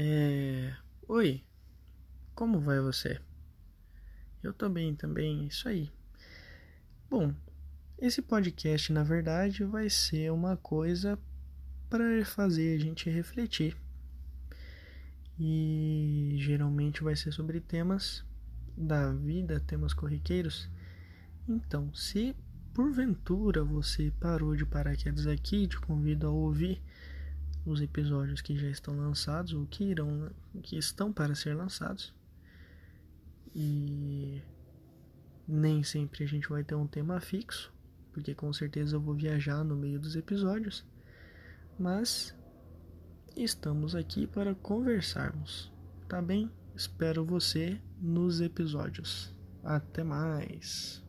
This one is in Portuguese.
É... Oi, como vai você? Eu tô bem também, isso aí. Bom, esse podcast na verdade vai ser uma coisa para fazer a gente refletir. E geralmente vai ser sobre temas da vida, temas corriqueiros. Então, se porventura você parou de paraquedas aqui, te convido a ouvir os episódios que já estão lançados ou que irão que estão para ser lançados. E nem sempre a gente vai ter um tema fixo, porque com certeza eu vou viajar no meio dos episódios. Mas estamos aqui para conversarmos, tá bem? Espero você nos episódios. Até mais.